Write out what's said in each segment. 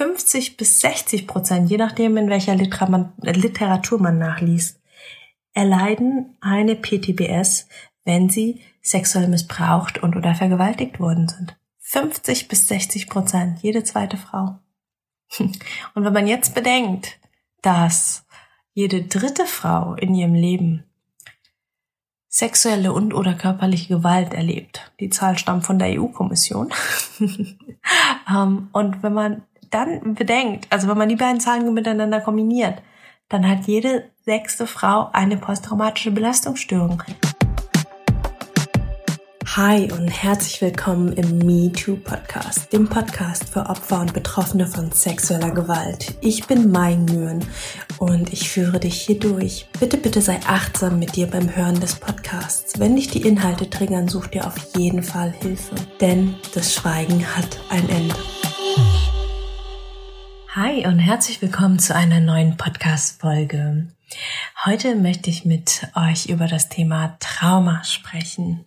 50 bis 60 Prozent, je nachdem in welcher Literatur man nachliest, erleiden eine PTBS, wenn sie sexuell missbraucht und oder vergewaltigt worden sind. 50 bis 60 Prozent, jede zweite Frau. Und wenn man jetzt bedenkt, dass jede dritte Frau in ihrem Leben sexuelle und oder körperliche Gewalt erlebt. Die Zahl stammt von der EU-Kommission. Ähm, und wenn man dann bedenkt, also wenn man die beiden Zahlen miteinander kombiniert, dann hat jede sechste Frau eine posttraumatische Belastungsstörung. Hi und herzlich willkommen im Me Too Podcast, dem Podcast für Opfer und Betroffene von sexueller Gewalt. Ich bin Mai Nguyen und ich führe dich hier durch. Bitte, bitte sei achtsam mit dir beim Hören des Podcasts. Wenn dich die Inhalte triggern, such dir auf jeden Fall Hilfe, denn das Schweigen hat ein Ende. Hi und herzlich willkommen zu einer neuen Podcast-Folge. Heute möchte ich mit euch über das Thema Trauma sprechen.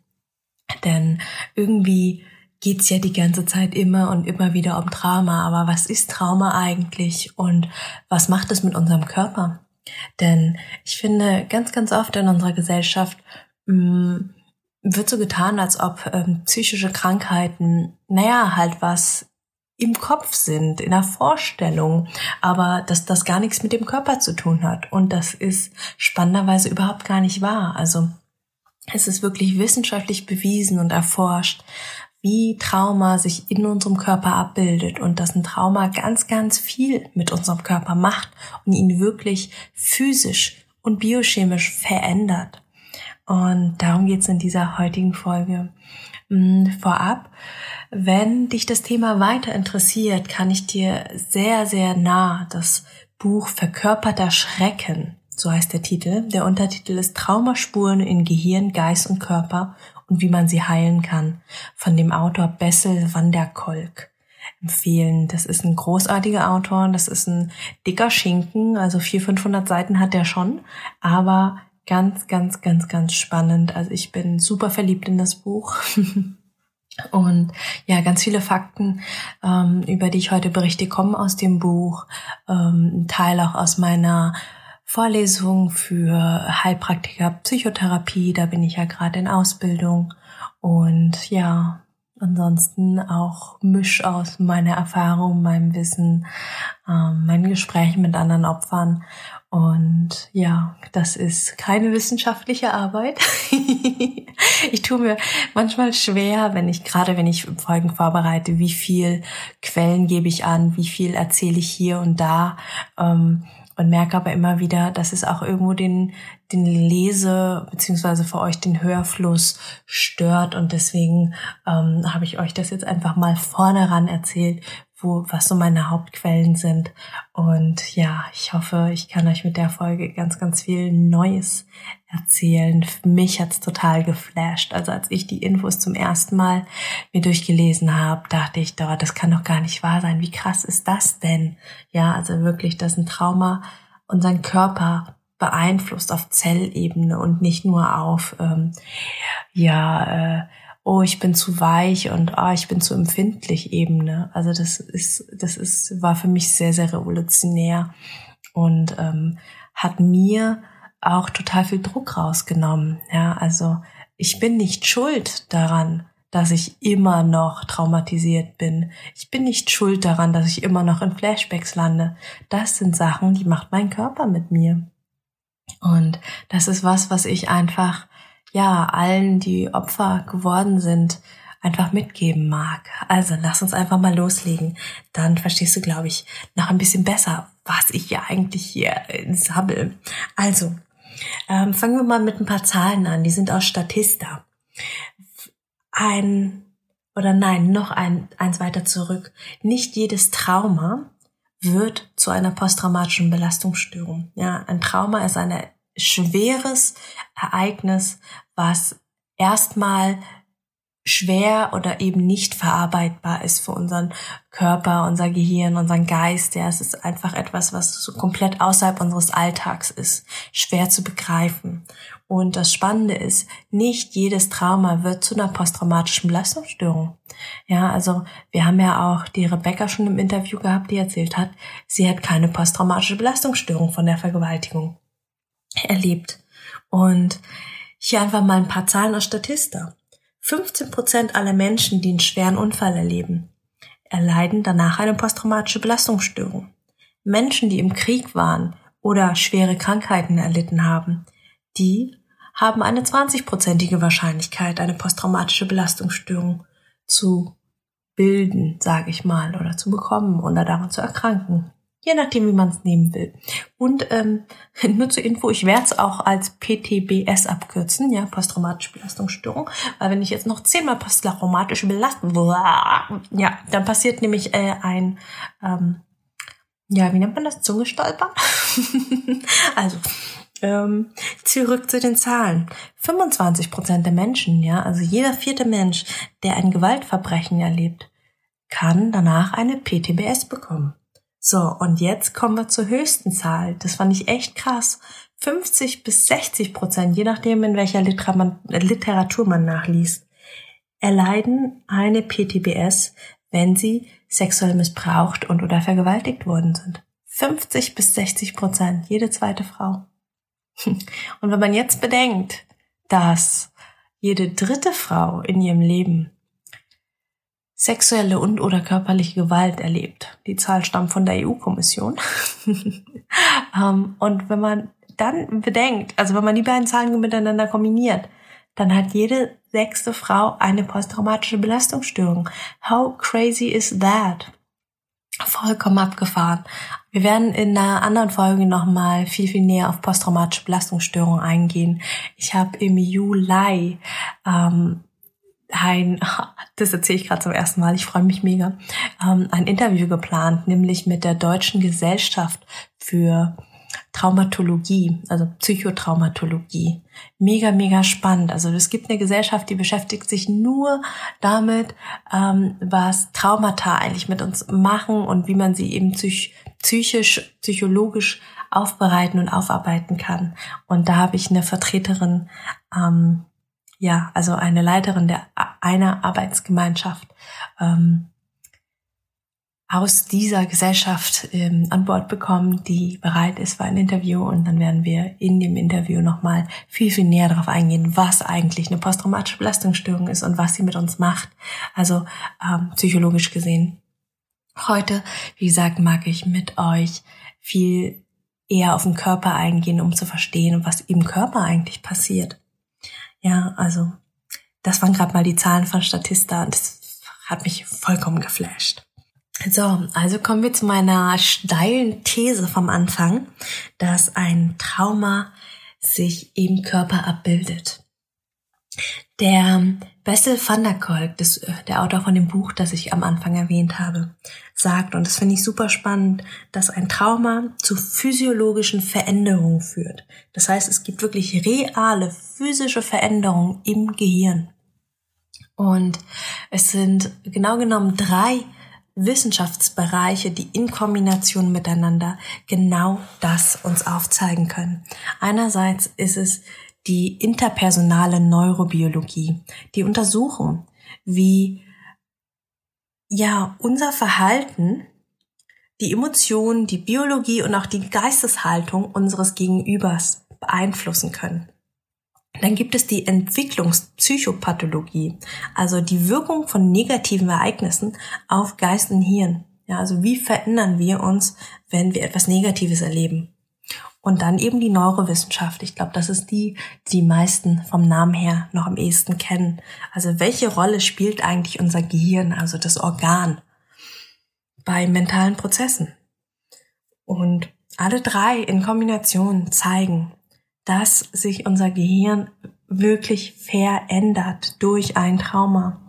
Denn irgendwie geht's ja die ganze Zeit immer und immer wieder um Trauma. Aber was ist Trauma eigentlich und was macht es mit unserem Körper? Denn ich finde, ganz, ganz oft in unserer Gesellschaft mh, mm, wird so getan, als ob ähm, psychische Krankheiten, naja, halt was im Kopf sind, in der Vorstellung, aber dass das gar nichts mit dem Körper zu tun hat. Und das ist spannenderweise überhaupt gar nicht wahr. Also es ist wirklich wissenschaftlich bewiesen und erforscht, wie Trauma sich in unserem Körper abbildet und dass ein Trauma ganz, ganz viel mit unserem Körper macht und ihn wirklich physisch und biochemisch verändert. Und darum geht es in dieser heutigen Folge. Hm, vorab, wenn dich das Thema weiter interessiert, kann ich dir sehr, sehr nah das Buch Verkörperter Schrecken so heißt der Titel. Der Untertitel ist Traumaspuren in Gehirn, Geist und Körper und wie man sie heilen kann von dem Autor Bessel van der Kolk empfehlen. Das ist ein großartiger Autor, das ist ein dicker Schinken, also 400, 500 Seiten hat er schon, aber ganz, ganz, ganz, ganz spannend. Also ich bin super verliebt in das Buch. Und ja, ganz viele Fakten, ähm, über die ich heute berichte, kommen aus dem Buch. Ähm, ein Teil auch aus meiner Vorlesung für Heilpraktiker Psychotherapie, da bin ich ja gerade in Ausbildung und ja, ansonsten auch Misch aus meiner Erfahrung, meinem Wissen, ähm, meinen Gesprächen mit anderen Opfern und ja, das ist keine wissenschaftliche Arbeit. ich tue mir manchmal schwer, wenn ich, gerade wenn ich Folgen vorbereite, wie viel Quellen gebe ich an, wie viel erzähle ich hier und da. Ähm, und merke aber immer wieder, dass es auch irgendwo den, den Lese- beziehungsweise für euch den Hörfluss stört und deswegen ähm, habe ich euch das jetzt einfach mal vorne ran erzählt, wo, was so meine Hauptquellen sind. Und ja, ich hoffe, ich kann euch mit der Folge ganz, ganz viel Neues erzählen. Mich hat's total geflasht. Also als ich die Infos zum ersten Mal mir durchgelesen habe, dachte ich, oh, das kann doch gar nicht wahr sein. Wie krass ist das denn? Ja, also wirklich, dass ein Trauma unseren Körper beeinflusst auf Zellebene und nicht nur auf ähm, ja äh, oh, ich bin zu weich und oh, ich bin zu empfindlich Ebene. Also das ist, das ist, war für mich sehr, sehr revolutionär und ähm, hat mir auch total viel Druck rausgenommen. Ja, also ich bin nicht schuld daran, dass ich immer noch traumatisiert bin. Ich bin nicht schuld daran, dass ich immer noch in Flashbacks lande. Das sind Sachen, die macht mein Körper mit mir. Und das ist was, was ich einfach, ja, allen, die Opfer geworden sind, einfach mitgeben mag. Also lass uns einfach mal loslegen. Dann verstehst du, glaube ich, noch ein bisschen besser, was ich ja eigentlich hier sabbel. Also, ähm, fangen wir mal mit ein paar Zahlen an. Die sind aus Statista. Ein oder nein, noch ein, eins weiter zurück. Nicht jedes Trauma wird zu einer posttraumatischen Belastungsstörung. Ja, ein Trauma ist ein schweres Ereignis, was erstmal schwer oder eben nicht verarbeitbar ist für unseren Körper, unser Gehirn, unseren Geist. Ja, es ist einfach etwas, was so komplett außerhalb unseres Alltags ist, schwer zu begreifen. Und das Spannende ist, nicht jedes Trauma wird zu einer posttraumatischen Belastungsstörung. Ja, also wir haben ja auch die Rebecca schon im Interview gehabt, die erzählt hat, sie hat keine posttraumatische Belastungsstörung von der Vergewaltigung erlebt. Und hier einfach mal ein paar Zahlen aus Statista. 15 Prozent aller Menschen, die einen schweren Unfall erleben, erleiden danach eine posttraumatische Belastungsstörung. Menschen, die im Krieg waren oder schwere Krankheiten erlitten haben, die haben eine 20-prozentige Wahrscheinlichkeit, eine posttraumatische Belastungsstörung zu bilden, sage ich mal, oder zu bekommen oder daran zu erkranken. Je nachdem, wie man es nehmen will. Und ähm, nur zur Info, ich werde es auch als PTBS abkürzen, ja, posttraumatische Belastungsstörung. Weil wenn ich jetzt noch zehnmal posttraumatische Belastung, ja, dann passiert nämlich äh, ein, ähm, ja, wie nennt man das? Zungestolpern? also, ähm, zurück zu den Zahlen. 25 Prozent der Menschen, ja, also jeder vierte Mensch, der ein Gewaltverbrechen erlebt, kann danach eine PTBS bekommen. So, und jetzt kommen wir zur höchsten Zahl. Das fand ich echt krass. 50 bis 60 Prozent, je nachdem, in welcher Literatur man nachliest, erleiden eine PTBS, wenn sie sexuell missbraucht und oder vergewaltigt worden sind. 50 bis 60 Prozent, jede zweite Frau. Und wenn man jetzt bedenkt, dass jede dritte Frau in ihrem Leben sexuelle und oder körperliche Gewalt erlebt. Die Zahl stammt von der EU-Kommission. Ähm, und wenn man dann bedenkt, also wenn man die beiden Zahlen miteinander kombiniert, dann hat jede sechste Frau eine posttraumatische Belastungsstörung. How crazy is that? Vollkommen abgefahren. Wir werden in einer anderen Folge nochmal viel, viel näher auf posttraumatische Belastungsstörungen eingehen. Ich habe im Juli ähm, ein, das erzähle ich gerade zum ersten Mal, ich freue mich mega, ähm, ein Interview geplant, nämlich mit der Deutschen Gesellschaft für Traumatologie, also Psychotraumatologie. Mega, mega spannend. Also es gibt eine Gesellschaft, die beschäftigt sich nur damit, ähm, was Traumata eigentlich mit uns machen und wie man sie eben psych psychisch, psychologisch aufbereiten und aufarbeiten kann. Und da habe ich eine Vertreterin ähm, ja, also eine Leiterin der einer Arbeitsgemeinschaft ähm, aus dieser Gesellschaft ähm, an Bord bekommen, die bereit ist für ein Interview und dann werden wir in dem Interview nochmal viel, viel näher darauf eingehen, was eigentlich eine posttraumatische Belastungsstörung ist und was sie mit uns macht, also ähm, psychologisch gesehen. Heute, wie gesagt, mag ich mit euch viel eher auf den Körper eingehen, um zu verstehen, was im Körper eigentlich passiert. Ja, also das waren gerade mal die Zahlen von Statista und das hat mich vollkommen geflasht. So, also kommen wir zu meiner steilen These vom Anfang, dass ein Trauma sich im Körper abbildet. Der Bessel van der Kolk, das, äh, der Autor von dem Buch, das ich am Anfang erwähnt habe, sagt, und das finde ich super spannend, dass ein Trauma zu physiologischen Veränderungen führt. Das heißt, es gibt wirklich reale physische Veränderungen im Gehirn. Und es sind genau genommen drei Wissenschaftsbereiche, die in Kombination miteinander genau das uns aufzeigen können. Einerseits ist es die interpersonale Neurobiologie, die untersuchen, wie ja unser Verhalten, die Emotionen, die Biologie und auch die Geisteshaltung unseres Gegenübers beeinflussen können. Dann gibt es die Entwicklungspsychopathologie, also die Wirkung von negativen Ereignissen auf Geist und Hirn. Ja, also wie verändern wir uns, wenn wir etwas Negatives erleben? Und dann eben die Neurowissenschaft. Ich glaube, das ist die, die, die meisten vom Namen her noch am ehesten kennen. Also welche Rolle spielt eigentlich unser Gehirn, also das Organ, bei mentalen Prozessen? Und alle drei in Kombination zeigen, dass sich unser Gehirn wirklich verändert durch ein Trauma.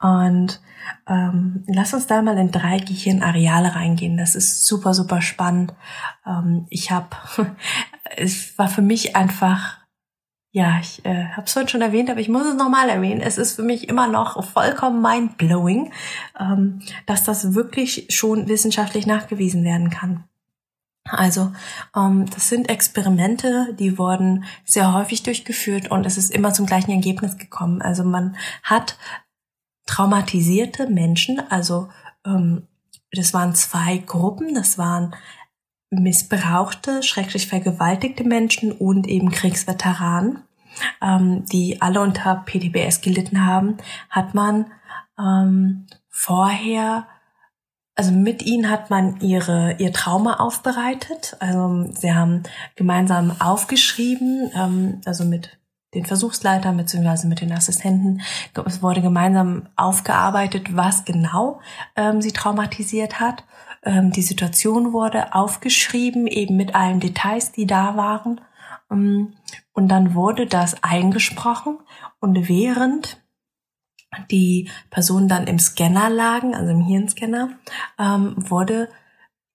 Und ähm, lass uns da mal in drei Gehirnareale reingehen. Das ist super, super spannend. Ähm, ich habe, es war für mich einfach ja, ich äh, habe es vorhin schon erwähnt, aber ich muss es nochmal erwähnen. Es ist für mich immer noch vollkommen mind-blowing, ähm, dass das wirklich schon wissenschaftlich nachgewiesen werden kann. Also ähm, das sind Experimente, die wurden sehr häufig durchgeführt und es ist immer zum gleichen Ergebnis gekommen. Also man hat traumatisierte Menschen, also ähm, das waren zwei Gruppen, das waren missbrauchte, schrecklich vergewaltigte Menschen und eben Kriegsveteranen, ähm, die alle unter PTBS gelitten haben, hat man ähm, vorher also mit ihnen hat man ihre, ihr Trauma aufbereitet. Also sie haben gemeinsam aufgeschrieben, ähm, also mit den Versuchsleitern bzw. mit den Assistenten. Es wurde gemeinsam aufgearbeitet, was genau ähm, sie traumatisiert hat. Ähm, die Situation wurde aufgeschrieben, eben mit allen Details, die da waren. Ähm, und dann wurde das eingesprochen. Und während die Personen dann im Scanner lagen, also im Hirnscanner, ähm, wurde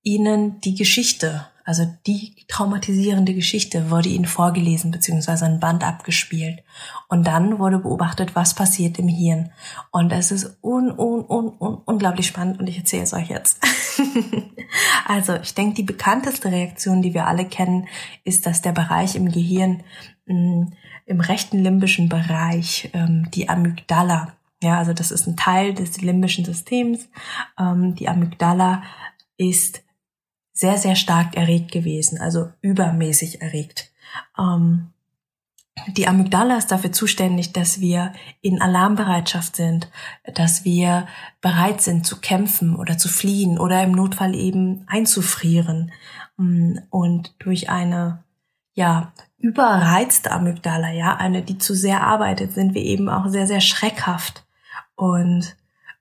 ihnen die Geschichte, also die traumatisierende Geschichte, wurde ihnen vorgelesen beziehungsweise ein Band abgespielt. Und dann wurde beobachtet, was passiert im Hirn. Und es ist un, un, un, un, unglaublich spannend und ich erzähle es euch jetzt. also ich denke, die bekannteste Reaktion, die wir alle kennen, ist, dass der Bereich im Gehirn mh, mm, im rechten limbischen Bereich, ähm, die Amygdala, ja, also das ist ein Teil des limbischen Systems. Ähm, die Amygdala ist sehr, sehr stark erregt gewesen, also übermäßig erregt. Ähm, die Amygdala ist dafür zuständig, dass wir in Alarmbereitschaft sind, dass wir bereit sind zu kämpfen oder zu fliehen oder im Notfall eben einzufrieren. Mm, und durch eine ja, überreizte Amygdala, ja, eine, die zu sehr arbeitet, sind wir eben auch sehr, sehr schreckhaft. Und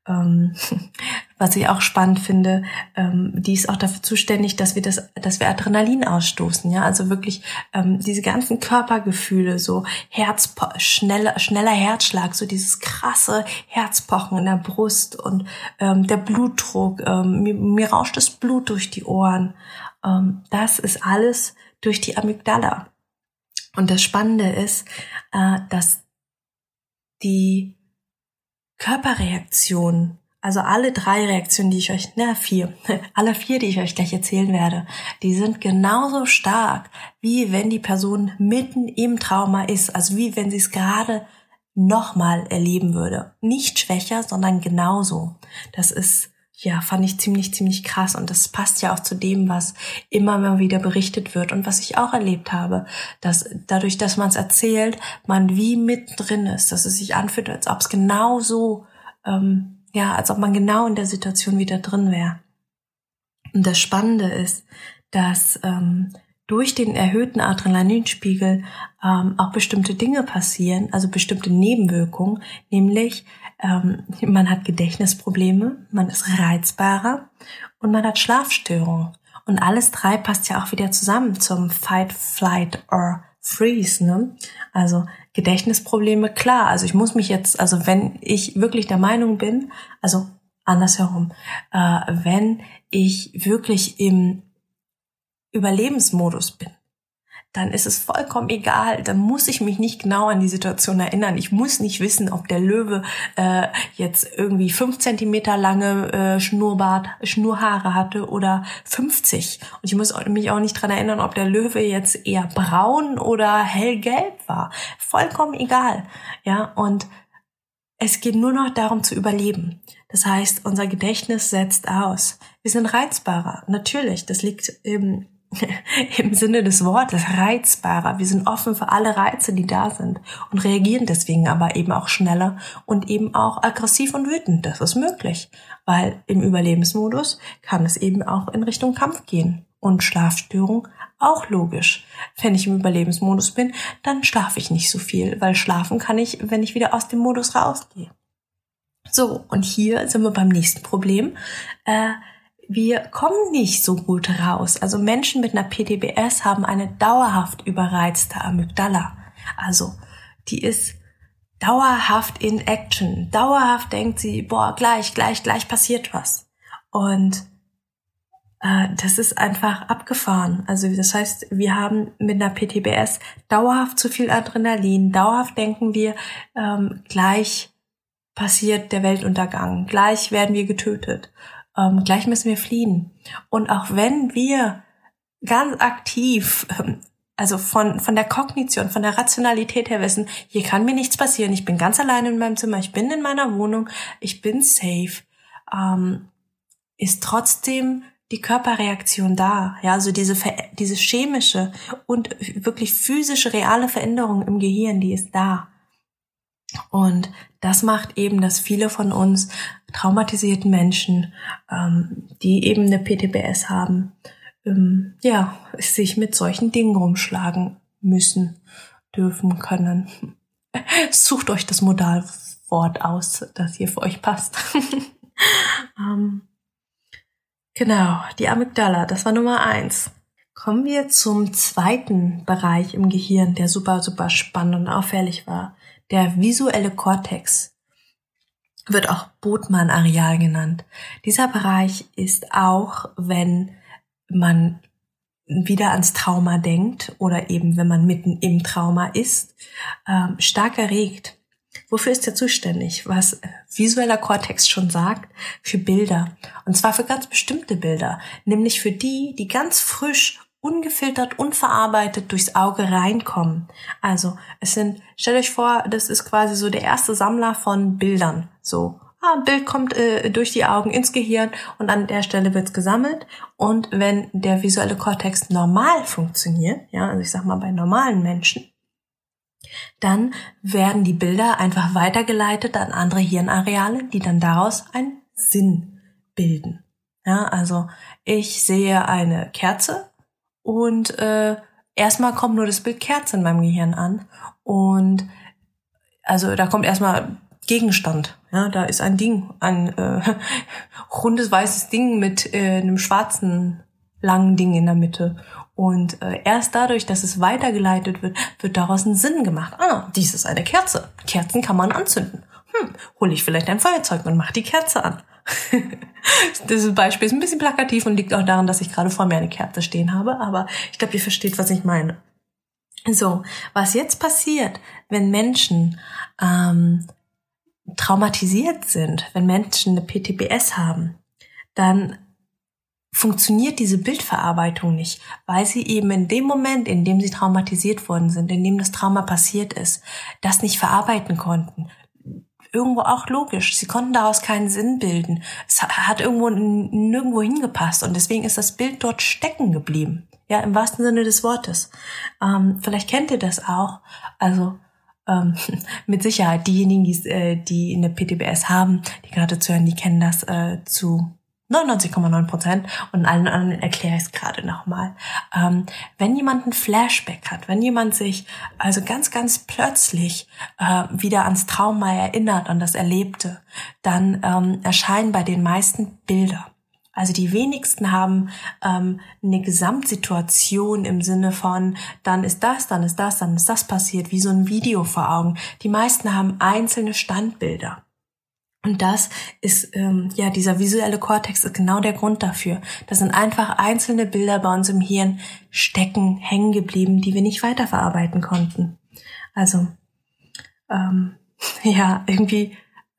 ähm, was ich auch spannend finde, ähm, die ist auch dafür zuständig, dass wir das, dass wir Adrenalin ausstoßen, ja, also wirklich ähm, diese ganzen Körpergefühle, so Herz, schneller, schneller Herzschlag, so dieses krasse Herzpochen in der Brust und ähm, der Blutdruck, ähm, mir, mir rauscht das Blut durch die Ohren. Ähm, das ist alles durch die Amygdala. Und das Spannende ist, äh, dass die Körperreaktionen, also alle drei Reaktionen, die ich euch, na vier, alle vier, die ich euch gleich erzählen werde, die sind genauso stark, wie wenn die Person mitten im Trauma ist, also wie wenn sie es gerade nochmal erleben würde. Nicht schwächer, sondern genauso. Das ist ja, fand ich ziemlich, ziemlich krass. Und das passt ja auch zu dem, was immer mal wieder berichtet wird und was ich auch erlebt habe, dass dadurch, dass man es erzählt, man wie mittendrin ist, dass es sich anfühlt, als ob es genau so, ähm, ja, als ob man genau in der Situation wieder drin wäre. Und das Spannende ist, dass ähm, durch den erhöhten Adrenalinspiegel ähm, auch bestimmte Dinge passieren, also bestimmte Nebenwirkungen, nämlich ähm, man hat Gedächtnisprobleme, man ist reizbarer und man hat Schlafstörungen. Und alles drei passt ja auch wieder zusammen zum Fight, Flight or Freeze. Ne? Also Gedächtnisprobleme, klar. Also ich muss mich jetzt, also wenn ich wirklich der Meinung bin, also andersherum, äh, wenn ich wirklich im Überlebensmodus bin, dann ist es vollkommen egal. Dann muss ich mich nicht genau an die Situation erinnern. Ich muss nicht wissen, ob der Löwe äh, jetzt irgendwie fünf Zentimeter lange äh, Schnurrbart, Schnurhaare hatte oder 50. Und ich muss mich auch nicht dran erinnern, ob der Löwe jetzt eher braun oder hellgelb war. Vollkommen egal. Ja, und es geht nur noch darum zu überleben. Das heißt, unser Gedächtnis setzt aus. Wir sind reizbarer. Natürlich, das liegt im im Sinne des Wortes reizbarer. Wir sind offen für alle Reize, die da sind und reagieren deswegen aber eben auch schneller und eben auch aggressiv und wütend. Das ist möglich, weil im Überlebensmodus kann es eben auch in Richtung Kampf gehen. Und Schlafstörung auch logisch. Wenn ich im Überlebensmodus bin, dann schlafe ich nicht so viel, weil schlafen kann ich, wenn ich wieder aus dem Modus rausgehe. So, und hier sind wir beim nächsten Problem. Äh, wir kommen nicht so gut raus. Also Menschen mit einer PTBS haben eine dauerhaft überreizte Amygdala. Also die ist dauerhaft in Action. Dauerhaft denkt sie, boah, gleich, gleich, gleich passiert was. Und äh, das ist einfach abgefahren. Also das heißt, wir haben mit einer PTBS dauerhaft zu viel Adrenalin, dauerhaft denken wir, ähm, gleich passiert der Weltuntergang, gleich werden wir getötet, ähm, gleich müssen wir fliehen. Und auch wenn wir ganz aktiv ähm, also von, von der Kognition, von der Rationalität her wissen, hier kann mir nichts passieren, ich bin ganz allein in meinem Zimmer, ich bin in meiner Wohnung, ich bin safe, ähm, ist trotzdem die Körperreaktion da. Ja, also diese, diese chemische und wirklich physische, reale Veränderung im Gehirn, die ist da. Und das macht eben, dass viele von uns traumatisierten Menschen, ähm, die eben eine PTBS haben, ähm, ja, sich mit solchen Dingen rumschlagen müssen, dürfen, können. Sucht euch das Modalwort aus, das hier für euch passt. ähm, genau, die Amygdala, das war Nummer eins. Kommen wir zum zweiten Bereich im Gehirn, der super, super spannend und auffällig war. Der visuelle Kortex wird auch Botmann-Areal genannt. Dieser Bereich ist auch, wenn man wieder ans Trauma denkt oder eben wenn man mitten im Trauma ist, ähm, stark erregt. Wofür ist er zuständig? Was visueller Kortex schon sagt, für Bilder. Und zwar für ganz bestimmte Bilder, nämlich für die, die ganz frisch, ungefiltert, unverarbeitet durchs Auge reinkommen. Also es sind, stellt euch vor, das ist quasi so der erste Sammler von Bildern. So, ah, ein Bild kommt äh, durch die Augen ins Gehirn und an der Stelle wird's gesammelt. Und wenn der visuelle Kortex normal funktioniert, ja, also ich sag mal bei normalen Menschen, dann werden die Bilder einfach weitergeleitet an andere Hirnareale, die dann daraus einen Sinn bilden. Ja, also ich sehe eine Kerze und äh, erstmal kommt nur das Bild Kerze in meinem Gehirn an und also da kommt erstmal Gegenstand. Ja, da ist ein Ding, ein äh, rundes weißes Ding mit äh, einem schwarzen langen Ding in der Mitte. Und äh, erst dadurch, dass es weitergeleitet wird, wird daraus ein Sinn gemacht. Ah, dies ist eine Kerze. Kerzen kann man anzünden. Hm, hole ich vielleicht ein Feuerzeug und mache die Kerze an. Dieses Beispiel ist ein bisschen plakativ und liegt auch daran, dass ich gerade vor mir eine Kerze stehen habe, aber ich glaube, ihr versteht, was ich meine. So, was jetzt passiert, wenn Menschen ähm, traumatisiert sind, wenn Menschen eine PTBS haben, dann funktioniert diese Bildverarbeitung nicht, weil sie eben in dem Moment, in dem sie traumatisiert worden sind, in dem das Trauma passiert ist, das nicht verarbeiten konnten. Irgendwo auch logisch. Sie konnten daraus keinen Sinn bilden. Es hat irgendwo nirgendwo hingepasst und deswegen ist das Bild dort stecken geblieben. Ja, im wahrsten Sinne des Wortes. Ähm, vielleicht kennt ihr das auch. Also ähm, mit Sicherheit diejenigen, die, äh, die eine PTBS haben, die gerade zuhören, die kennen das äh, zu 99,9 Prozent und allen anderen erkläre ich es gerade nochmal. Ähm, wenn jemand ein Flashback hat, wenn jemand sich also ganz, ganz plötzlich äh, wieder ans Trauma erinnert, an das Erlebte, dann ähm, erscheinen bei den meisten Bilder. Also die wenigsten haben ähm, eine Gesamtsituation im Sinne von, dann ist das, dann ist das, dann ist das passiert, wie so ein Video vor Augen. Die meisten haben einzelne Standbilder. Und das ist, ähm, ja, dieser visuelle Kortex ist genau der Grund dafür. Das sind einfach einzelne Bilder bei uns im Hirn stecken, hängen geblieben, die wir nicht weiterverarbeiten konnten. Also, ähm, ja, irgendwie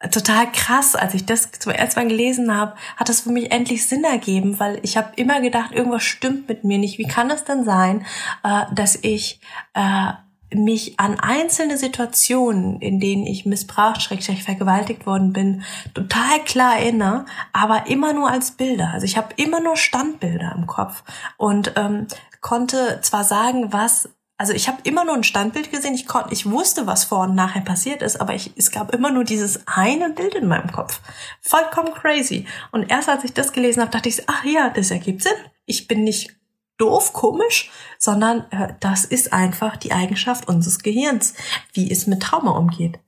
total krass, als ich das zum ersten Mal gelesen habe, hat das für mich endlich Sinn ergeben, weil ich habe immer gedacht, irgendwas stimmt mit mir nicht. Wie kann es denn sein, äh, dass ich äh, mich an einzelne Situationen, in denen ich missbraucht, schrägstrich vergewaltigt worden bin, total klar erinnere, aber immer nur als Bilder. Also ich habe immer nur Standbilder im Kopf und ähm, konnte zwar sagen, was also ich habe immer nur ein Standbild gesehen. Ich konnte, ich wusste, was vor und nachher passiert ist, aber ich, es gab immer nur dieses eine Bild in meinem Kopf. Vollkommen crazy. Und erst als ich das gelesen habe, dachte ich, ach ja, das ergibt Sinn. Ich bin nicht doof, komisch, sondern äh, das ist einfach die Eigenschaft unseres Gehirns, wie es mit Trauma umgeht.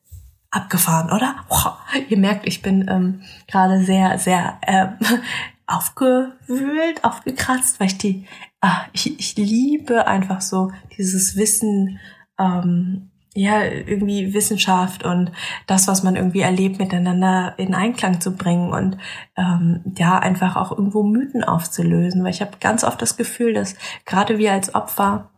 Abgefahren, oder? Boah, ihr merkt, ich bin ähm, gerade sehr, sehr äh, aufgewühlt, aufgekratzt, weil ich die, ah, ich, ich liebe einfach so dieses Wissen ähm, ja, irgendwie Wissenschaft und das, was man irgendwie erlebt, miteinander in Einklang zu bringen und ähm, ja, einfach auch irgendwo Mythen aufzulösen. Weil ich habe ganz oft das Gefühl, dass gerade wir als Opfer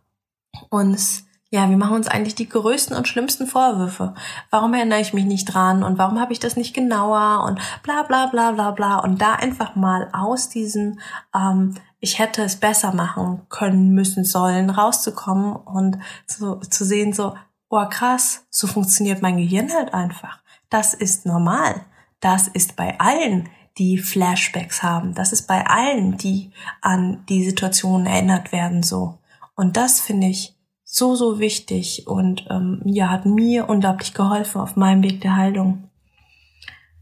uns ja, wir machen uns eigentlich die größten und schlimmsten Vorwürfe. Warum erinnere ich mich nicht dran und warum habe ich das nicht genauer und bla bla bla bla bla. Und da einfach mal aus diesem, ähm, ich hätte es besser machen können, müssen, sollen, rauszukommen und zu, zu sehen, so, oh krass, so funktioniert mein Gehirn halt einfach. Das ist normal. Das ist bei allen, die Flashbacks haben. Das ist bei allen, die an die Situation erinnert werden, so. Und das finde ich so, so wichtig und ähm, ja, hat mir unglaublich geholfen auf meinem Weg der Heilung.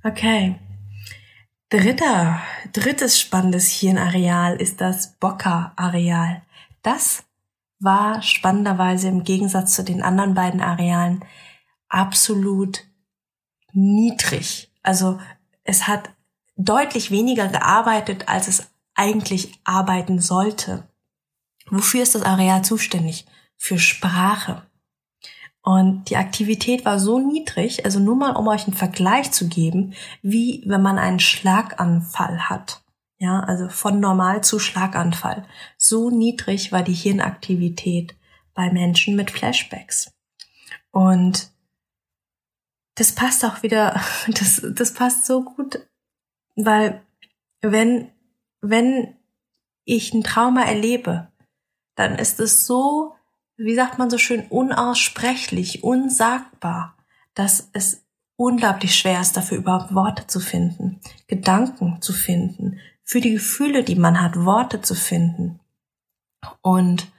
Okay. Dritter, drittes spannendes Hirnareal ist das Bocker-Areal. Das war spannenderweise im Gegensatz zu den anderen beiden Arealen absolut niedrig. Also es hat deutlich weniger gearbeitet, als es eigentlich arbeiten sollte. Wofür ist das Areal zuständig? für Sprache. Und die Aktivität war so niedrig, also nur mal um euch einen Vergleich zu geben, wie wenn man einen Schlaganfall hat. Ja, also von normal zu Schlaganfall. So niedrig war die Hirnaktivität bei Menschen mit Flashbacks. Und das passt auch wieder, das, das passt so gut, weil wenn, wenn ich ein Trauma erlebe, dann ist es so wie sagt man so schön, unaussprechlich, unsagbar, dass es unglaublich schwer ist, dafür überhaupt Worte zu finden, Gedanken zu finden, für die Gefühle, die man hat, Worte zu finden. Und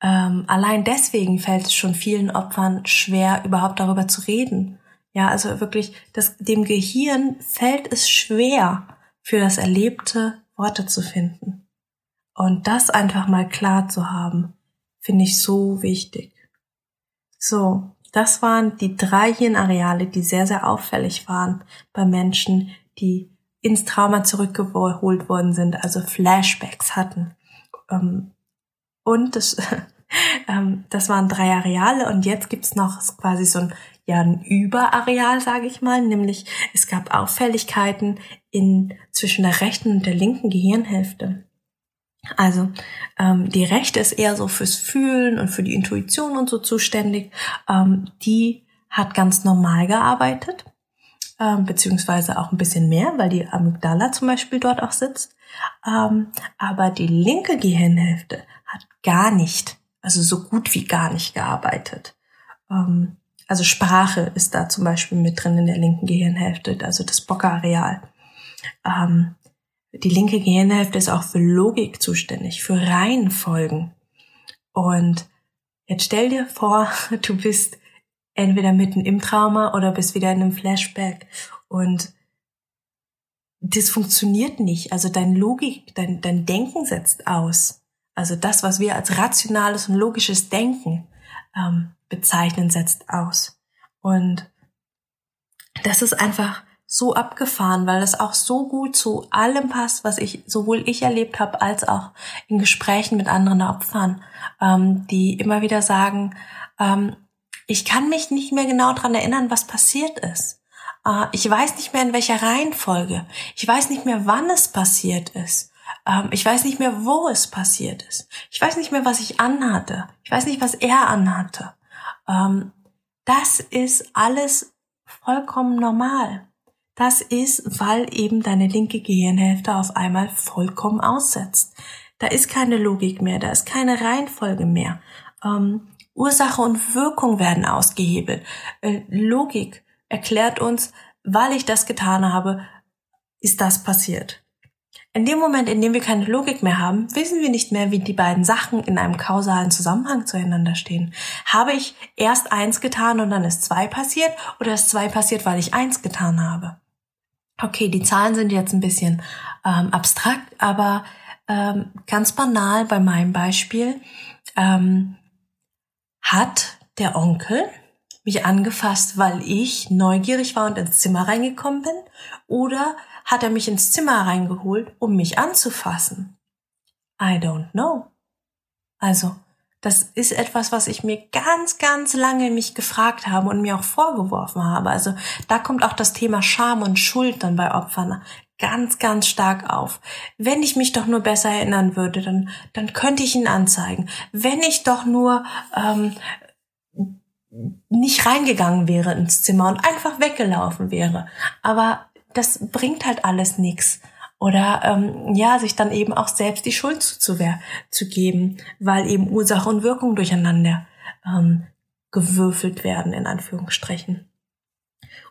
ähm, allein deswegen fällt es schon vielen Opfern schwer, überhaupt darüber zu reden. Ja, also wirklich, das, dem Gehirn fällt es schwer, für das Erlebte Worte zu finden. Und das einfach mal klar zu haben finde ich so wichtig. So, das waren die drei Hirnareale, die sehr, sehr auffällig waren bei Menschen, die ins Trauma zurückgeholt worden sind, also Flashbacks hatten. Ähm, und das, ähm, das waren drei Areale und jetzt gibt's noch quasi so ein, ja, ein Überareal, sage ich mal, nämlich es gab Auffälligkeiten in, zwischen der rechten und der linken Gehirnhälfte. Also ähm, die rechte ist eher so fürs Fühlen und für die Intuition und so zuständig. Ähm, die hat ganz normal gearbeitet, ähm, beziehungsweise auch ein bisschen mehr, weil die Amygdala zum Beispiel dort auch sitzt. Ähm, aber die linke Gehirnhälfte hat gar nicht, also so gut wie gar nicht gearbeitet. Ähm, also Sprache ist da zum Beispiel mit drin in der linken Gehirnhälfte, also das Bockareal. Ähm, die linke Gehirnhälfte ist auch für Logik zuständig, für Reihenfolgen. Und jetzt stell dir vor, du bist entweder mitten im Trauma oder bist wieder in einem Flashback und das funktioniert nicht. Also dein Logik, dein, dein Denken setzt aus. Also das, was wir als rationales und logisches Denken ähm, bezeichnen, setzt aus. Und das ist einfach so abgefahren, weil das auch so gut zu allem passt, was ich sowohl ich erlebt habe als auch in Gesprächen mit anderen Opfern, ähm, die immer wieder sagen, ähm, ich kann mich nicht mehr genau dran erinnern, was passiert ist. Äh, ich weiß nicht mehr in welcher Reihenfolge. Ich weiß nicht mehr, wann es passiert ist. Ähm, ich weiß nicht mehr, wo es passiert ist. Ich weiß nicht mehr, was ich anhatte. Ich weiß nicht, was er anhatte. Ähm, das ist alles vollkommen normal. Das ist, weil eben deine linke Gehirnhälfte auf einmal vollkommen aussetzt. Da ist keine Logik mehr, da ist keine Reihenfolge mehr. Ähm, Ursache und Wirkung werden ausgehebelt. Äh, Logik erklärt uns, weil ich das getan habe, ist das passiert. In dem Moment, in dem wir keine Logik mehr haben, wissen wir nicht mehr, wie die beiden Sachen in einem kausalen Zusammenhang zueinander stehen. Habe ich erst eins getan und dann ist zwei passiert oder ist zwei passiert, weil ich eins getan habe? Okay, die Zahlen sind jetzt ein bisschen ähm, abstrakt, aber ähm, ganz banal bei meinem Beispiel ähm, hat der Onkel mich angefasst, weil ich neugierig war und ins Zimmer reingekommen bin, oder hat er mich ins Zimmer reingeholt, um mich anzufassen? I don't know. Also, Das ist etwas, was ich mir ganz, ganz lange mich gefragt habe und mir auch vorgeworfen habe. Also da kommt auch das Thema Scham und Schuld dann bei Opfern ganz, ganz stark auf. Wenn ich mich doch nur besser erinnern würde, dann, dann könnte ich ihn anzeigen. Wenn ich doch nur ähm, nicht reingegangen wäre ins Zimmer und einfach weggelaufen wäre. Aber das bringt halt alles nichts. Oder ähm, ja, sich dann eben auch selbst die Schuld zuzuwehr zu geben, weil eben Ursache und Wirkung durcheinander ähm, gewürfelt werden, in Anführungsstrichen.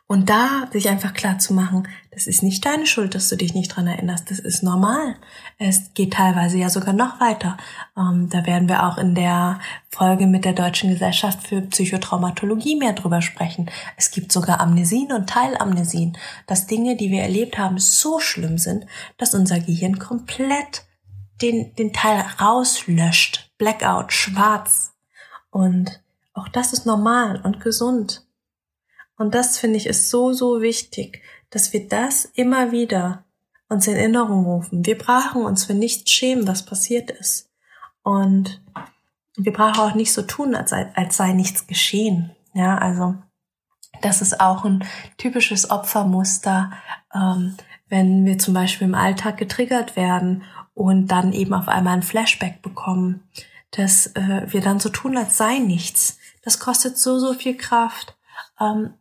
Und da sich einfach klar zu machen, das ist nicht deine Schuld, dass du dich nicht dran erinnerst. Das ist normal. Es geht teilweise ja sogar noch weiter. Ähm, da werden wir auch in der Folge mit der Deutschen Gesellschaft für Psychotraumatologie mehr drüber sprechen. Es gibt sogar Amnesien und Teilamnesien, dass Dinge, die wir erlebt haben, so schlimm sind, dass unser Gehirn komplett den, den Teil rauslöscht. Blackout, schwarz. Und auch das ist normal und gesund. Und das finde ich ist so, so wichtig, dass wir das immer wieder uns in Erinnerung rufen. Wir brauchen uns für nichts schämen, was passiert ist. Und wir brauchen auch nicht so tun, als, als sei nichts geschehen. Ja, also das ist auch ein typisches Opfermuster, ähm, wenn wir zum Beispiel im Alltag getriggert werden und dann eben auf einmal ein Flashback bekommen, dass äh, wir dann so tun, als sei nichts. Das kostet so, so viel Kraft. Ähm,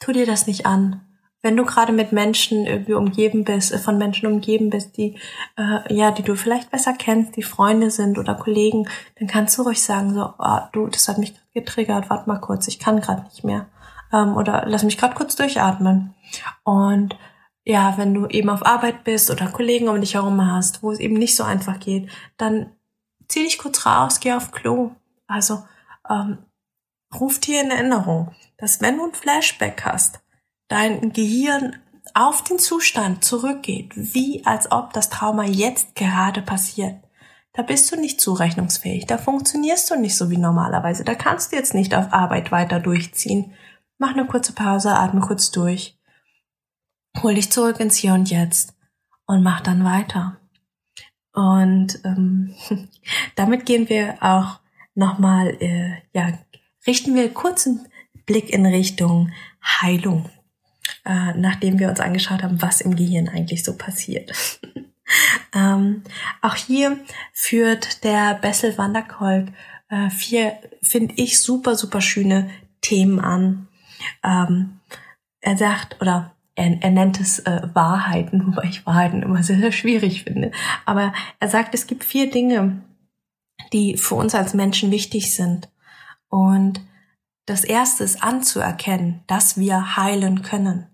tu dir das nicht an. Wenn du gerade mit Menschen irgendwie umgeben bist, äh, von Menschen umgeben bist, die äh, ja, die du vielleicht besser kennst, die Freunde sind oder Kollegen, dann kannst du ruhig sagen so, oh, du, das hat mich getriggert, warte mal kurz, ich kann gerade nicht mehr ähm, oder lass mich gerade kurz durchatmen. Und ja, wenn du eben auf Arbeit bist oder Kollegen um dich herum hast, wo es eben nicht so einfach geht, dann zieh dich kurz raus, geh auf Klo. Also ähm, ruf dir in Erinnerung, dass wenn du ein Flashback hast, dein Gehirn auf den Zustand zurückgeht, wie als ob das Trauma jetzt gerade passiert. Da bist du nicht zurechnungsfähig, da funktionierst du nicht so wie normalerweise, da kannst du jetzt nicht auf Arbeit weiter durchziehen. Mach eine kurze Pause, atme kurz durch, hol dich zurück ins Hier und Jetzt und mach dann weiter. Und ähm, damit gehen wir auch nochmal, äh, ja, richten wir kurzen Blick in Richtung Heilung, äh, nachdem wir uns angeschaut haben, was im Gehirn eigentlich so passiert. ähm, auch hier führt der Bessel van der Kolk äh, vier, finde ich, super, super schöne Themen an. Ähm, er sagt, oder er, er nennt es äh, Wahrheiten, wobei ich Wahrheiten immer sehr, sehr schwierig finde. Aber er sagt, es gibt vier Dinge, die für uns als Menschen wichtig sind. Und das erste ist anzuerkennen, dass wir heilen können.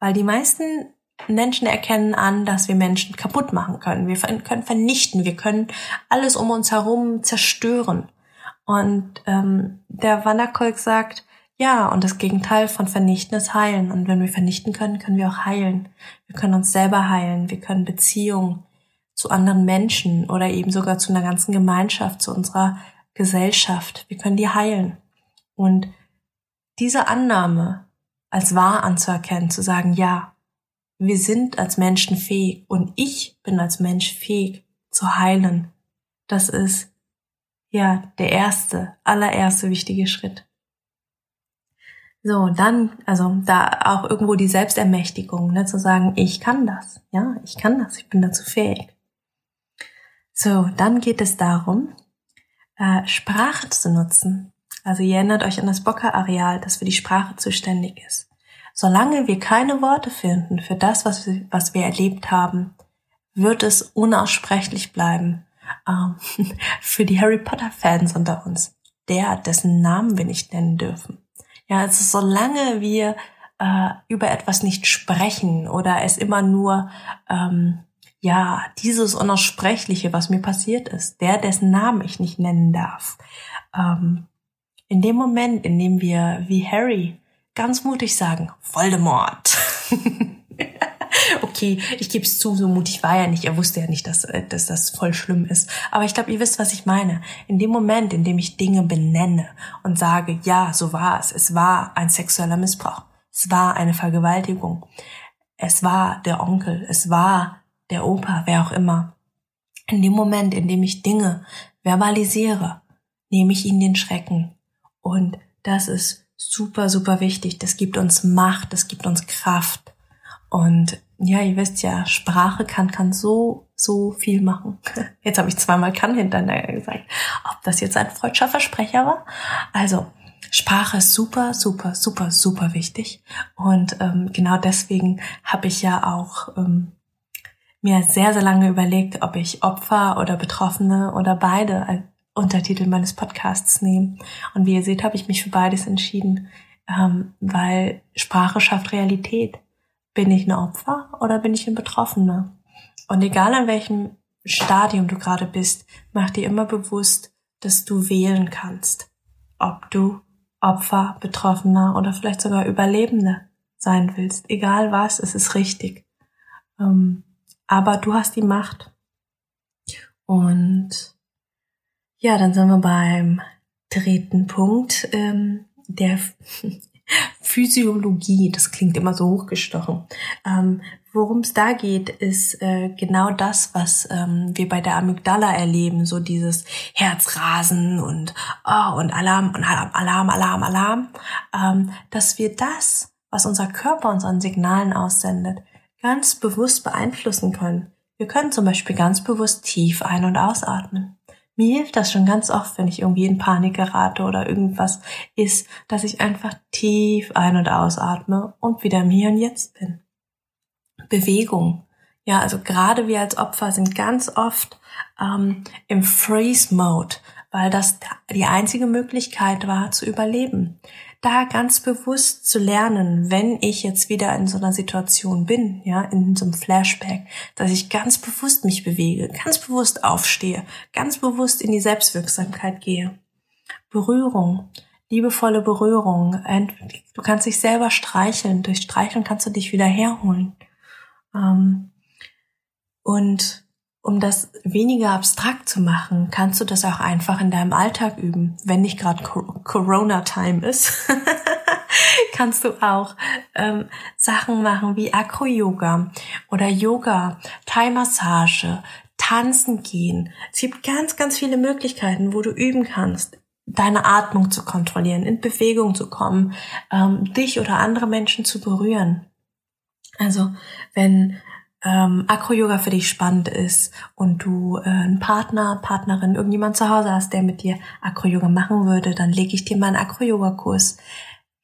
Weil die meisten Menschen erkennen an, dass wir Menschen kaputt machen können. Wir können vernichten, wir können alles um uns herum zerstören. Und ähm, der Wanderkolk sagt, ja, und das Gegenteil von vernichten ist heilen. Und wenn wir vernichten können, können wir auch heilen. Wir können uns selber heilen, wir können Beziehungen zu anderen Menschen oder eben sogar zu einer ganzen Gemeinschaft, zu unserer Gesellschaft. Wir können die heilen. Und diese Annahme als wahr anzuerkennen, zu sagen, ja, wir sind als Menschen fähig und ich bin als Mensch fähig zu heilen, das ist ja der erste, allererste wichtige Schritt. So, dann, also da auch irgendwo die Selbstermächtigung, ne, zu sagen, ich kann das, ja, ich kann das, ich bin dazu fähig. So, dann geht es darum, äh, Sprache zu nutzen, also ihr erinnert euch an das Bocker-Areal, das für die Sprache zuständig ist. Solange wir keine Worte finden für das, was wir, was wir erlebt haben, wird es unaussprechlich bleiben. Ähm, für die Harry Potter-Fans unter uns, der, dessen Namen wir nicht nennen dürfen. Ja, also solange wir äh, über etwas nicht sprechen oder es immer nur ähm, ja dieses Unaussprechliche, was mir passiert ist, der, dessen Namen ich nicht nennen darf, ähm, in dem Moment, in dem wir wie Harry ganz mutig sagen, Voldemort. okay, ich gebe es zu, so mutig war er nicht. Er wusste ja nicht, dass, äh, dass das voll schlimm ist. Aber ich glaube, ihr wisst, was ich meine. In dem Moment, in dem ich Dinge benenne und sage, ja, so war es. Es war ein sexueller Missbrauch. Es war eine Vergewaltigung. Es war der Onkel. Es war der Opa, wer auch immer. In dem Moment, in dem ich Dinge verbalisiere, nehme ich ihnen den Schrecken. Und das ist super, super wichtig. Das gibt uns Macht, das gibt uns Kraft. Und ja, ihr wisst ja, Sprache kann, kann so, so viel machen. Jetzt habe ich zweimal kann hintereinander gesagt. Ob das jetzt ein freudscher Versprecher war? Also, Sprache ist super, super, super, super wichtig. Und ähm, genau deswegen habe ich ja auch ähm, mir sehr, sehr lange überlegt, ob ich Opfer oder Betroffene oder beide Untertitel meines Podcasts nehme. Und wie ihr seht, habe ich mich für beides entschieden, ähm, weil Sprache schafft Realität. Bin ich eine Opfer oder bin ich ein Betroffene? Und egal an welchem Stadium du gerade bist, mach dir immer bewusst, dass du wählen kannst, ob du Opfer, Betroffener oder vielleicht sogar Überlebende sein willst. Egal was, es ist richtig. Ähm, aber du hast die Macht. Und ja, dann sind wir beim dritten Punkt, ähm, der Physiologie. Das klingt immer so hochgestochen. Ähm, Worum es da geht, ist äh, genau das, was ähm, wir bei der Amygdala erleben, so dieses Herzrasen und oh, und Alarm und Alarm, Alarm, Alarm, Alarm, ähm, dass wir das, was unser Körper uns an Signalen aussendet, ganz bewusst beeinflussen können. Wir können zum Beispiel ganz bewusst tief ein- und ausatmen. Mir hilft das schon ganz oft, wenn ich irgendwie in Panik gerate oder irgendwas ist, dass ich einfach tief ein- und ausatme und wieder mir und jetzt bin. Bewegung. Ja, also gerade wir als Opfer sind ganz oft ähm, im Freeze-Mode, weil das die einzige Möglichkeit war zu überleben. Da ganz bewusst zu lernen, wenn ich jetzt wieder in so einer Situation bin, ja, in so einem Flashback, dass ich ganz bewusst mich bewege, ganz bewusst aufstehe, ganz bewusst in die Selbstwirksamkeit gehe. Berührung, liebevolle Berührung. Du kannst dich selber streicheln. Durch Streicheln kannst du dich wieder herholen. Ähm, und um das weniger abstrakt zu machen, kannst du das auch einfach in deinem Alltag üben. Wenn nicht gerade Corona-Time ist, kannst du auch ähm, Sachen machen wie Acro-Yoga oder Yoga, Thai-Massage, tanzen gehen. Es gibt ganz, ganz viele Möglichkeiten, wo du üben kannst, deine Atmung zu kontrollieren, in Bewegung zu kommen, ähm, dich oder andere Menschen zu berühren. Also wenn ähm, Acro-Yoga für dich spannend ist und du äh, einen Partner, Partnerin, irgendjemand zu Hause hast, der mit dir Acro-Yoga machen würde, dann lege ich dir mal einen Acro-Yoga-Kurs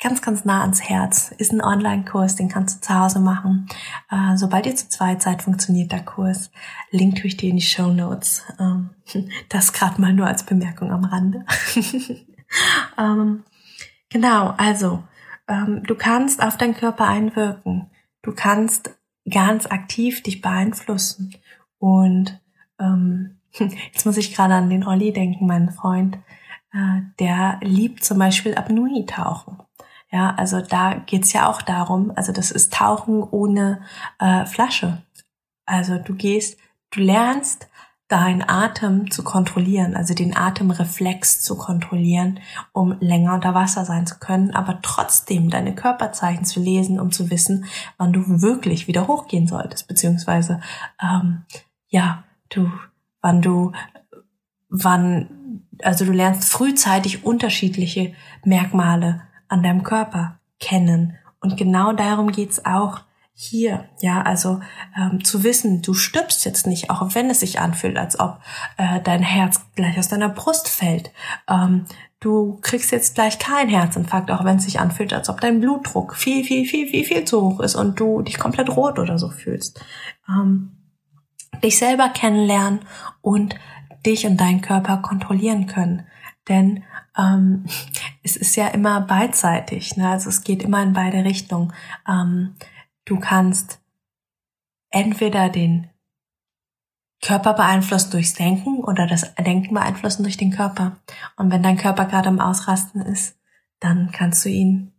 ganz, ganz nah ans Herz. Ist ein Online-Kurs, den kannst du zu Hause machen. Äh, sobald ihr zu zweit seid, funktioniert der Kurs. Link tue ich dir in die Show Notes. Ähm, das gerade mal nur als Bemerkung am Rande. ähm, genau, also ähm, du kannst auf deinen Körper einwirken. Du kannst ganz aktiv dich beeinflussen. Und ähm, jetzt muss ich gerade an den Olli denken, mein Freund. Äh, der liebt zum Beispiel Apnoe-Tauchen. Ja, also da geht's ja auch darum, also das ist Tauchen ohne äh, Flasche. Also du gehst, du lernst deinen Atem zu kontrollieren, also den Atemreflex zu kontrollieren, um länger unter Wasser sein zu können, aber trotzdem deine Körperzeichen zu lesen, um zu wissen, wann du wirklich wieder hochgehen solltest, beziehungsweise ähm, ja, du, wann du, wann, also du lernst frühzeitig unterschiedliche Merkmale an deinem Körper kennen. Und genau darum geht's auch hier, ja, also ähm, zu wissen, du stirbst jetzt nicht, auch wenn es sich anfühlt, als ob äh, dein Herz gleich aus deiner Brust fällt. Ähm, du kriegst jetzt gleich keinen Herzinfarkt, auch wenn es sich anfühlt, als ob dein Blutdruck viel, viel, viel, viel, viel zu hoch ist und du dich komplett rot oder so fühlst. Ähm, dich selber kennenlernen und dich und deinen Körper kontrollieren können. Denn ähm, es ist ja immer beidseitig, ne? also es geht immer in beide Richtungen. Ähm, Du kannst entweder den Körper beeinflussen durchs Denken oder das Denken beeinflussen durch den Körper. Und wenn dein Körper gerade im Ausrasten ist, dann kannst du ihn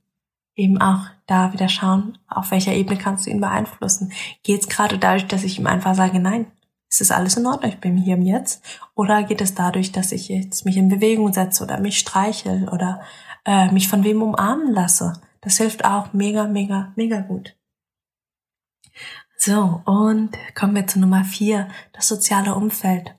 eben auch da wieder schauen, auf welcher Ebene kannst du ihn beeinflussen. Geht es gerade dadurch, dass ich ihm einfach sage, nein, ist alles in Ordnung, ich bin hier im Jetzt? Oder geht es dadurch, dass ich jetzt mich in Bewegung setze oder mich streichel oder äh, mich von wem umarmen lasse? Das hilft auch mega, mega, mega gut. So, und kommen wir zu Nummer vier, das soziale Umfeld.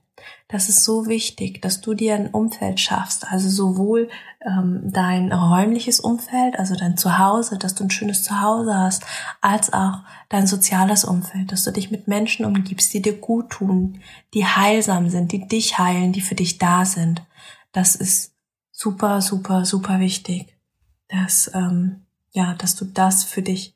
das ist so wichtig, dass du dir ein Umfeld schaffst, also sowohl ähm, dein räumliches Umfeld, also dein Zuhause, dass du ein schönes Zuhause hast, als auch dein soziales Umfeld, dass du dich mit Menschen umgibst, die dir gut tun, die heilsam sind, die dich heilen, die für dich da sind. Das ist super, super, super wichtig, dass ähm, ja, dass du das für dich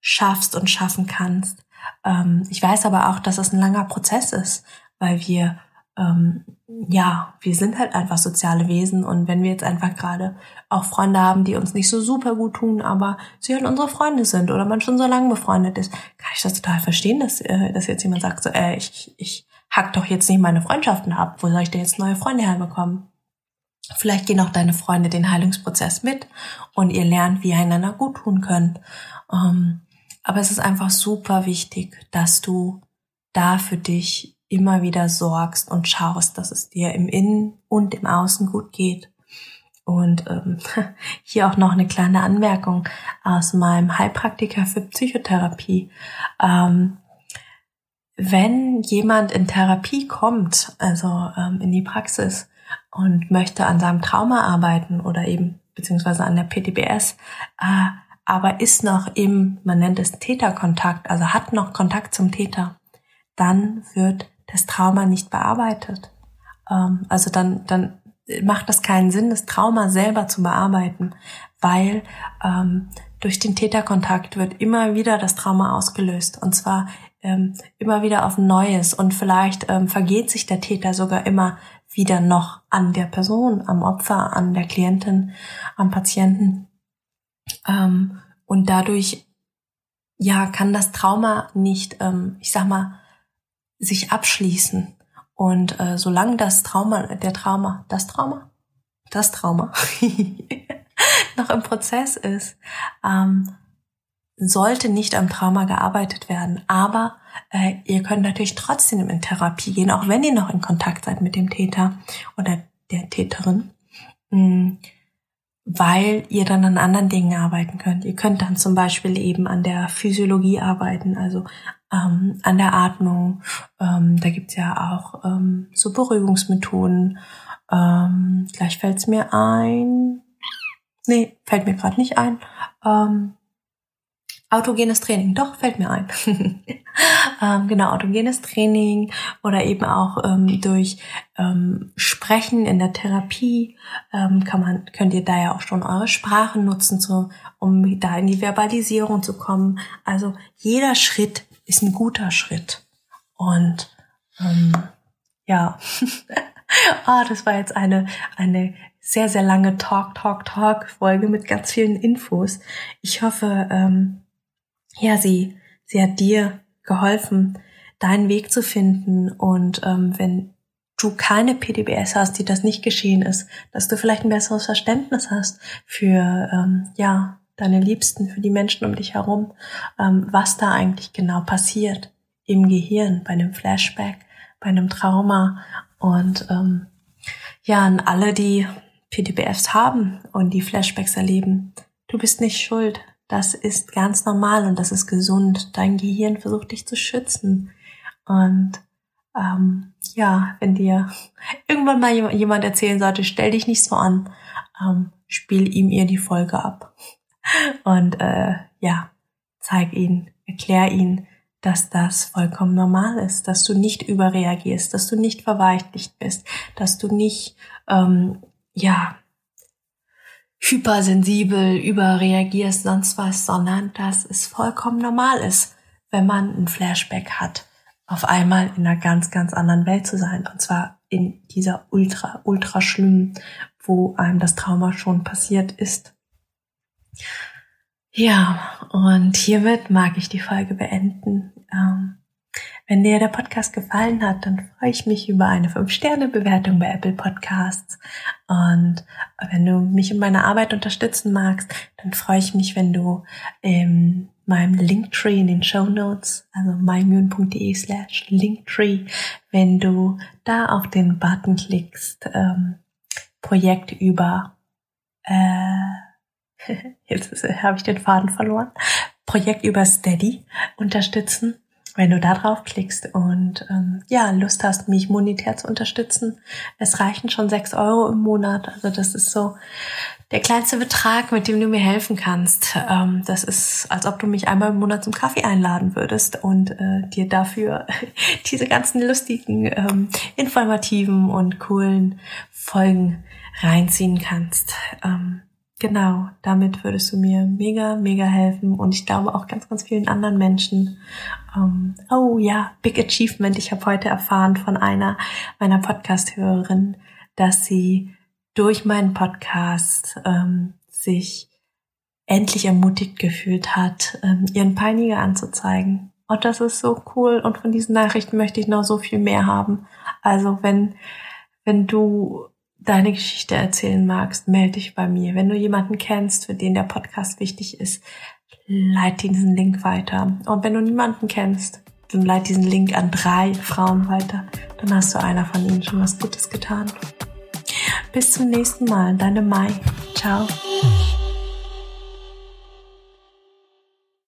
schaffst und schaffen kannst. Ähm, ich weiß aber auch, dass es ein langer Prozess ist, weil wir ähm, ja, wir sind halt einfach soziale Wesen und wenn wir jetzt einfach gerade auch Freunde haben, die uns nicht so super gut tun, aber sie halt unsere Freunde sind oder man schon so lange befreundet ist, kann ich das total verstehen, dass, äh, dass jetzt jemand sagt, so, äh, ich, ich hack doch jetzt nicht meine Freundschaften ab, wo soll ich denn jetzt neue Freunde herbekommen? Vielleicht gehen auch deine Freunde den Heilungsprozess mit und ihr lernt, wie ihr einander gut tun könnt. Ähm, aber es ist einfach super wichtig, dass du da für dich immer wieder sorgst und schaust, dass es dir im Innen und im Außen gut geht. Und ähm, hier auch noch eine kleine Anmerkung aus meinem Heilpraktiker für Psychotherapie. Ähm, wenn jemand in Therapie kommt, also ähm, in die Praxis und möchte an seinem Trauma arbeiten oder eben beziehungsweise an der PTBS, äh, aber ist noch im, man nennt es Täterkontakt, also hat noch Kontakt zum Täter, dann wird das Trauma nicht bearbeitet. Ähm, also dann, dann macht das keinen Sinn, das Trauma selber zu bearbeiten, weil ähm, durch den Täterkontakt wird immer wieder das Trauma ausgelöst und zwar ähm, immer wieder auf Neues und vielleicht vergeht sich der Täter sogar immer wieder noch an der Person, am Opfer, an der Klientin, am Patienten. Ähm, und dadurch, ja, kann das Trauma nicht, ähm, ich sag mal, sich abschließen. Und äh, solange das Trauma, der Trauma, das Trauma, das Trauma noch im Prozess ist, ähm, sollte nicht am Trauma gearbeitet werden. Aber äh, ihr könnt natürlich trotzdem in Therapie gehen, auch wenn ihr noch in Kontakt seid mit dem Täter oder der Täterin. Mh, mm, weil ihr dann an anderen Dingen arbeiten könnt. Ihr könnt dann zum Beispiel eben an der Physiologie arbeiten, also ähm, an der Atmung. Ähm, da gibt's ja auch ähm, so Beruhigungsmethoden. Ähm, gleich fällt's mir ein. Nee, fällt mir gerade nicht ein. Ähm, autogenes Training, doch, fällt mir ein. ähm, genau, autogenes Training oder eben auch ähm, durch ähm, Sprechen in der Therapie ähm, kann man, könnt ihr da ja auch schon eure Sprache nutzen, so, um da in die Verbalisierung zu kommen. Also jeder Schritt ist ein guter Schritt. Und ähm, ja, ah, das war jetzt eine, eine sehr, sehr lange Talk, Talk, Talk-Folge mit ganz vielen Infos. Ich hoffe, ähm, ja, sie, sie hat dir geholfen, deinen Weg zu finden. Und ähm, wenn du keine PDBS hast, die das nicht geschehen ist, dass du vielleicht ein besseres Verständnis hast für ähm, ja deine Liebsten, für die Menschen um dich herum, ähm, was da eigentlich genau passiert im Gehirn bei einem Flashback, bei einem Trauma und ähm, ja, an alle, die PDBFs haben und die Flashbacks erleben, du bist nicht schuld. Das ist ganz normal und das ist gesund. Dein Gehirn versucht dich zu schützen. Und ähm, ja, wenn dir irgendwann mal jemand erzählen sollte, stell dich nicht so an, ähm, spiel ihm ihr die Folge ab. Und äh, ja, zeig ihn, erklär ihn, dass das vollkommen normal ist, dass du nicht überreagierst, dass du nicht verweichlicht bist, dass du nicht ähm, ja hypersensibel überreagierst, sonst was, sondern dass es vollkommen normal ist, wenn man ein Flashback hat, auf einmal in einer ganz, ganz anderen Welt zu sein. Und zwar in dieser ultra, ultra schlimmen, wo einem das Trauma schon passiert ist. Ja, und hiermit mag ich die Folge beenden. Ähm, wenn dir der Podcast gefallen hat, dann freue ich mich über eine 5-Sterne-Bewertung bei Apple Podcasts. Und wenn du mich in meiner Arbeit unterstützen magst, dann freue ich mich, wenn du in meinem Linktree in den Show Notes, also mymune.de slash Linktree, wenn du da auf den Button klickst, ähm, Projekt über äh, jetzt habe ich den Faden verloren. Projekt über Steady unterstützen. Wenn du da drauf klickst und ähm, ja, Lust hast, mich monetär zu unterstützen. Es reichen schon sechs Euro im Monat. Also das ist so der kleinste Betrag, mit dem du mir helfen kannst. Ähm, das ist, als ob du mich einmal im Monat zum Kaffee einladen würdest und äh, dir dafür diese ganzen lustigen, ähm, informativen und coolen Folgen reinziehen kannst. Ähm, Genau, damit würdest du mir mega, mega helfen und ich glaube auch ganz, ganz vielen anderen Menschen. Ähm, oh ja, Big Achievement. Ich habe heute erfahren von einer meiner Podcast-Hörerinnen, dass sie durch meinen Podcast ähm, sich endlich ermutigt gefühlt hat, ähm, ihren Peiniger anzuzeigen. Und das ist so cool und von diesen Nachrichten möchte ich noch so viel mehr haben. Also wenn, wenn du deine Geschichte erzählen magst, melde dich bei mir. Wenn du jemanden kennst, für den der Podcast wichtig ist, leite diesen Link weiter. Und wenn du niemanden kennst, dann leite diesen Link an drei Frauen weiter. Dann hast du einer von ihnen schon was Gutes getan. Bis zum nächsten Mal, deine Mai. Ciao.